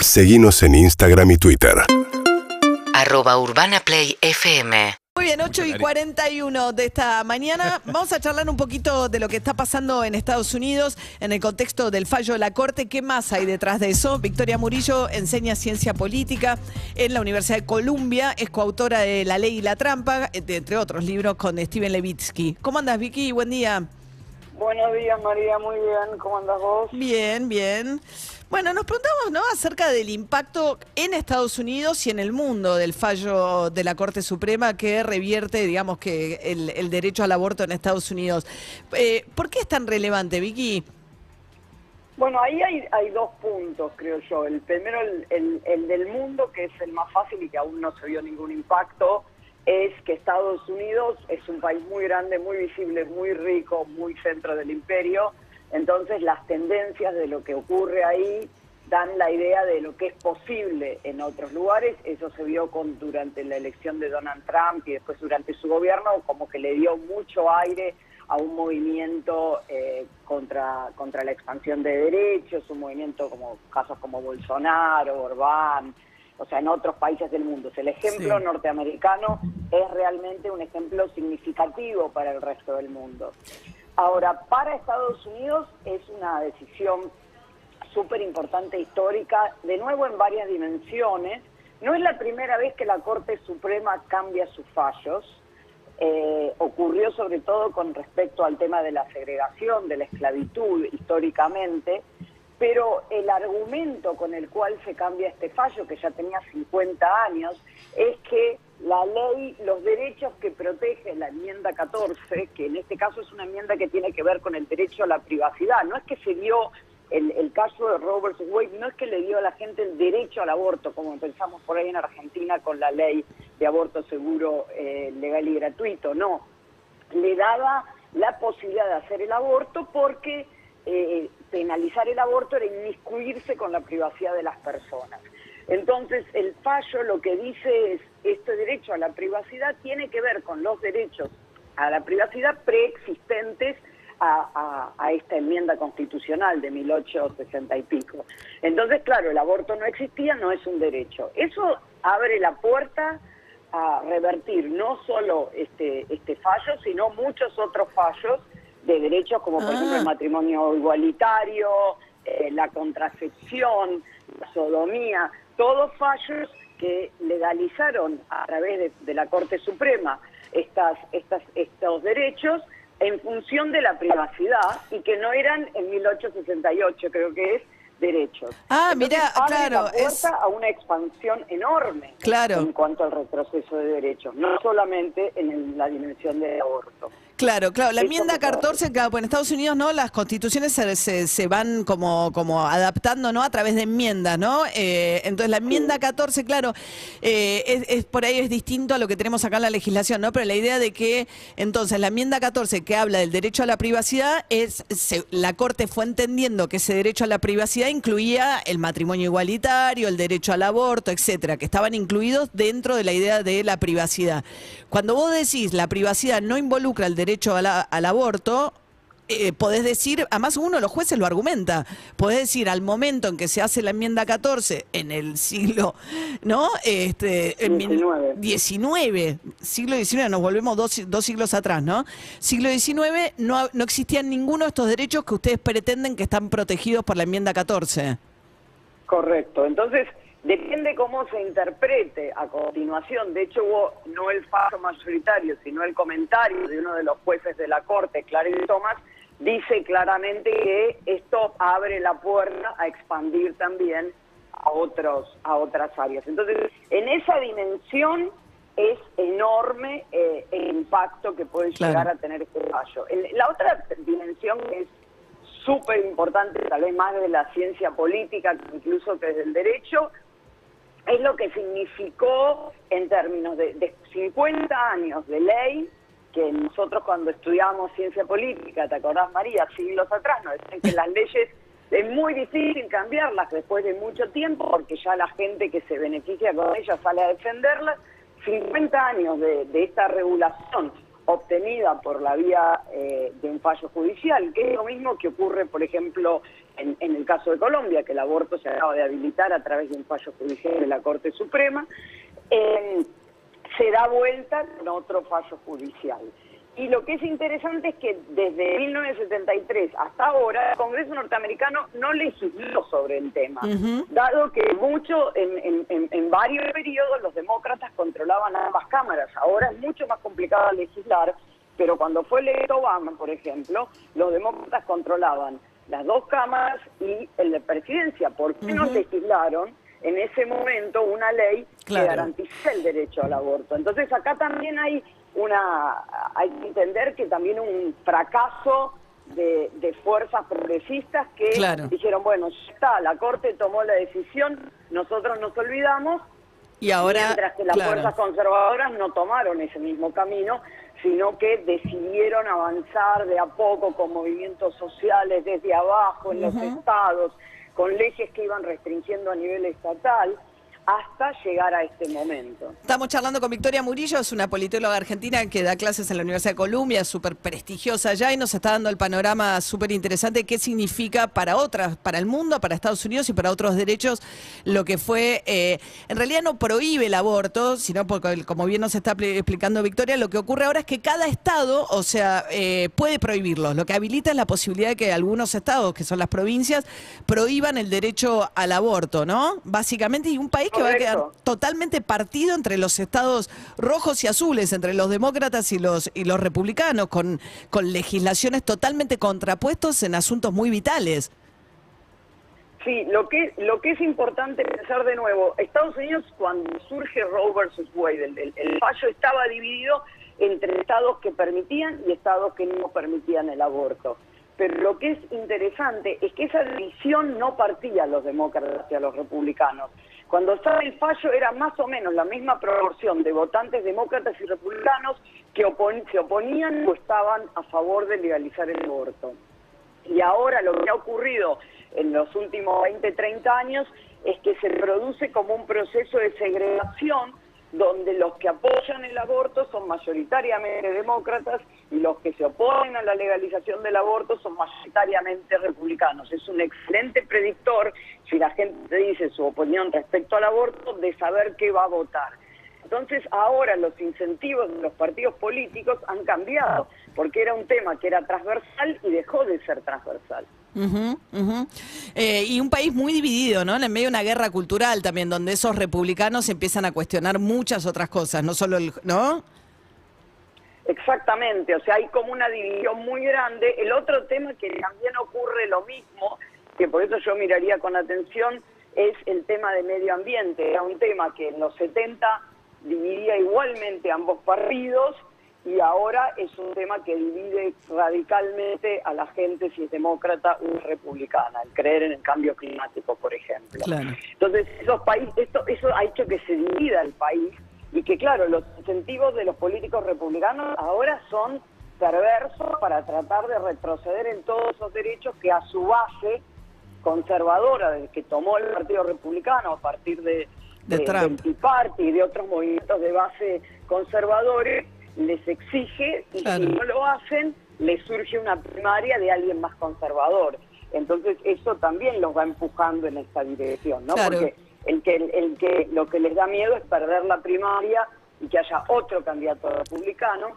Seguimos en Instagram y Twitter. arroba urbanaplayfm Muy bien, 8 y 41 de esta mañana. Vamos a charlar un poquito de lo que está pasando en Estados Unidos en el contexto del fallo de la Corte. ¿Qué más hay detrás de eso? Victoria Murillo enseña ciencia política en la Universidad de Columbia. Es coautora de La Ley y la Trampa, entre otros libros, con Steven Levitsky. ¿Cómo andas, Vicky? Buen día. Buenos días, María. Muy bien. ¿Cómo andas vos? Bien, bien. Bueno, nos preguntamos, ¿no? Acerca del impacto en Estados Unidos y en el mundo del fallo de la Corte Suprema que revierte, digamos, que el, derecho al aborto en Estados Unidos. Eh, ¿Por qué es tan relevante, Vicky? Bueno, ahí hay, hay dos puntos, creo yo. El primero, el, el- el del mundo, que es el más fácil y que aún no se vio ningún impacto, es que Estados Unidos es un país muy grande, muy visible, muy rico, muy centro del imperio. Entonces, las tendencias de lo que ocurre ahí dan la idea de lo que es posible en otros lugares. Eso se vio con durante la elección de Donald Trump y después durante su gobierno, como que le dio mucho aire a un movimiento eh, contra, contra la expansión de derechos, un movimiento como casos como Bolsonaro, Orbán, o sea, en otros países del mundo. El ejemplo Sí. norteamericano es realmente un ejemplo significativo para el resto del mundo. Ahora, para Estados Unidos es una decisión súper importante histórica, de nuevo en varias dimensiones. No es la primera vez que la Corte Suprema cambia sus fallos. Eh, ocurrió sobre todo con respecto al tema de la segregación, de la esclavitud históricamente, pero el argumento con el cual se cambia este fallo, que ya tenía 50 años, es que la ley, los derechos que protege la enmienda 14, que en este caso es una enmienda que tiene que ver con el derecho a la privacidad, no es que se dio el, caso de Robert Wade, no es que le dio a la gente el derecho al aborto, como pensamos por ahí en Argentina con la ley de aborto seguro, eh, legal y gratuito, no, le daba la posibilidad de hacer el aborto porque eh, penalizar el aborto era inmiscuirse con la privacidad de las personas. Entonces, el fallo lo que dice es, este derecho a la privacidad tiene que ver con los derechos a la privacidad preexistentes a, esta enmienda constitucional de 1860 y pico. Entonces, claro, el aborto no existía, no es un derecho. Eso abre la puerta a revertir no solo este, este fallo, sino muchos otros fallos de derechos como por Ah. ejemplo el matrimonio igualitario, eh, la contracepción, la sodomía, todos fallos que legalizaron a través de, de la Corte Suprema estas, estas, estos derechos en función de la privacidad y que no eran en 1868, creo que es, derechos. Ah, abre claro, la puerta es- a una expansión enorme Claro. en cuanto al retroceso de derechos, no solamente en el- la dimensión del aborto. Claro, claro. La enmienda me parece. 14, claro, pues en Estados Unidos, ¿no? Las constituciones se, se- se van como, como adaptando, ¿no? A través de enmiendas, ¿no? Eh, entonces, la enmienda 14, claro, eh, es, es- por ahí es distinto a lo que tenemos acá en la legislación, ¿no? Pero la idea de que, entonces, la enmienda 14, que habla del derecho a la privacidad, es se- la Corte fue entendiendo que ese derecho a la privacidad incluía el matrimonio igualitario, el derecho al aborto, etcétera, que estaban incluidos dentro de la idea de la privacidad. Cuando vos decís la privacidad no involucra el derecho a la- al aborto, eh, podés decir, además uno de los jueces lo argumenta, podés decir al momento en que se hace la enmienda 14 en el siglo, ¿no? Este, en mil- 19. 19, siglo XIX, nos volvemos dos, dos siglos atrás, ¿no? Siglo XIX no, no existían ninguno de estos derechos que ustedes pretenden que están protegidos por la enmienda 14. Correcto. Entonces, depende cómo se interprete a continuación. De hecho, hubo no el fallo mayoritario, sino el comentario de uno de los jueces de la Corte, Clarice Thomas, dice claramente que esto abre la puerta a expandir también a otros a otras áreas. Entonces, en esa dimensión es enorme eh, el impacto que puede Claro. llegar a tener este fallo. El- la otra dimensión que es súper importante, tal vez más de la ciencia política, incluso que desde el derecho, es lo que significó en términos de, de 50 años de ley, que nosotros cuando estudiábamos ciencia política, ¿te acordás María? Siglos atrás nos decían que las leyes es muy difícil cambiarlas después de mucho tiempo, porque ya la gente que se beneficia con ellas sale a defenderlas. 50 años de, de esta regulación obtenida por la vía eh, de un fallo judicial, que es lo mismo que ocurre, por ejemplo, en, en el caso de Colombia, que el aborto se acaba de habilitar a través de un fallo judicial de la Corte Suprema, eh, se da vuelta con otro fallo judicial. Y lo que es interesante es que desde 1973 hasta ahora el Congreso norteamericano no legisló sobre el tema, dado que mucho, en, en- en- en varios periodos los demócratas controlaban ambas cámaras. Ahora es mucho más complicado legislar, pero cuando fue electo Obama, por ejemplo, los demócratas controlaban las dos cámaras y el de presidencia. ¿Por qué no legislaron en ese momento una ley Claro. que garantiza el derecho al aborto? Entonces acá también hay una hay que entender que también un fracaso de, de fuerzas progresistas que Claro. dijeron, bueno, ya está, la Corte tomó la decisión, nosotros nos olvidamos, Y ahora, mientras que las claro. fuerzas conservadoras no tomaron ese mismo camino, sino que decidieron avanzar de a poco con movimientos sociales desde abajo en los estados, con leyes que iban restringiendo a nivel estatal, hasta llegar a este momento. Estamos charlando con Victoria Murillo, es una politóloga argentina que da clases en la Universidad de Columbia, súper prestigiosa allá y nos está dando el panorama súper interesante qué significa para otras, para el mundo, para Estados Unidos y para otros derechos, lo que fue, eh, en realidad no prohíbe el aborto, sino porque, como bien nos está pl- explicando Victoria, lo que ocurre ahora es que cada estado, o sea, eh, puede prohibirlo. Lo que habilita es la posibilidad de que algunos estados, que son las provincias, prohíban el derecho al aborto, ¿no? Básicamente, y un país que va a quedar totalmente partido entre los estados rojos y azules, entre los demócratas y los y los republicanos, con, con legislaciones totalmente contrapuestos en asuntos muy vitales. Sí, lo que, lo que es importante pensar de nuevo, Estados Unidos cuando surge Roe versus Wade, el, el- el fallo estaba dividido entre estados que permitían y estados que no permitían el aborto. Pero lo que es interesante es que esa división no partía a los demócratas y a los republicanos. Cuando estaba el fallo era más o menos la misma proporción de votantes demócratas y republicanos que opon- se oponían o estaban a favor de legalizar el aborto. Y ahora lo que ha ocurrido en los últimos 20, 30 años es que se produce como un proceso de segregación donde los que apoyan el aborto son mayoritariamente demócratas y los que se oponen a la legalización del aborto son mayoritariamente republicanos. Es un excelente predictor, si la gente dice su opinión respecto al aborto, de saber qué va a votar. Entonces ahora los incentivos de los partidos políticos han cambiado, porque era un tema que era transversal y dejó de ser transversal. Eh, y un país muy dividido, ¿no? En medio de una guerra cultural también, donde esos republicanos empiezan a cuestionar muchas otras cosas, no solo el, ¿no? Exactamente, o sea, hay como una división muy grande. El otro tema que también ocurre lo mismo, que por eso yo miraría con atención, es el tema de medio ambiente. Era un tema que en los 70 dividía igualmente ambos partidos y ahora es un tema que divide radicalmente a la gente si es demócrata o es republicana, el creer en el cambio climático, por ejemplo. Claro. Entonces, esos países, esto, eso ha hecho que se divida el país y que, claro, los incentivos de los políticos republicanos ahora son perversos para tratar de retroceder en todos esos derechos que a su base conservadora, desde que tomó el Partido Republicano a partir de, De de- Trump. del Tea Party y de otros movimientos de base conservadores, les exige y Claro. si no lo hacen, les surge una primaria de alguien más conservador. Entonces eso también los va empujando en esta dirección, ¿no? Claro. Porque el que, el que lo que les da miedo es perder la primaria y que haya otro candidato republicano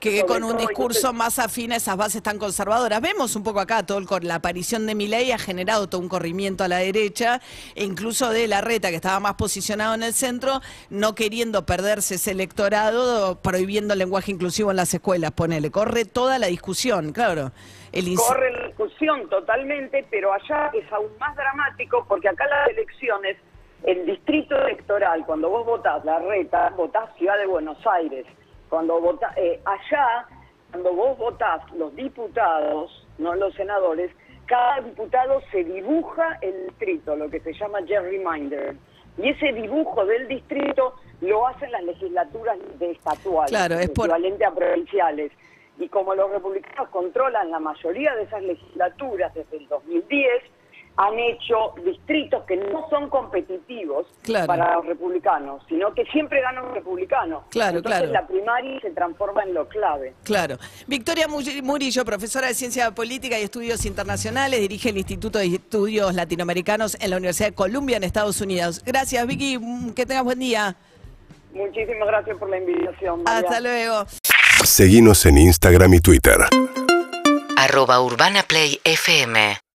que con un discurso más afín a esas bases tan conservadoras. Vemos un poco acá, todo el cor- la aparición de Milei ha generado todo un corrimiento a la derecha, e incluso de la reta, que estaba más posicionado en el centro, no queriendo perderse ese electorado, prohibiendo el lenguaje inclusivo en las escuelas, ponele. Corre toda la discusión, claro. El corre la discusión totalmente, pero allá es aún más dramático porque acá las elecciones, el distrito electoral, cuando vos votás la reta, votás Ciudad de Buenos Aires. Cuando votás, eh, allá, cuando vos votás los diputados, no los senadores, cada diputado se dibuja el distrito, lo que se llama gerrymander. Y ese dibujo del distrito lo hacen las legislaturas de estatuales, Claro, es por- equivalente a provinciales. Y como los republicanos controlan la mayoría de esas legislaturas desde el 2010, han hecho distritos que no son competitivos Claro. para los republicanos, sino que siempre gana un republicano. Claro, Entonces claro. la primaria se transforma en lo clave. Claro. Victoria Muri- Murillo, profesora de Ciencia Política y Estudios Internacionales, dirige el Instituto de Estudios Latinoamericanos en la Universidad de Columbia en Estados Unidos. Gracias, Vicky. Que tengas buen día. Muchísimas gracias por la invitación. María. Hasta luego. Seguinos en Instagram y Twitter. Arroba Urbana Play FM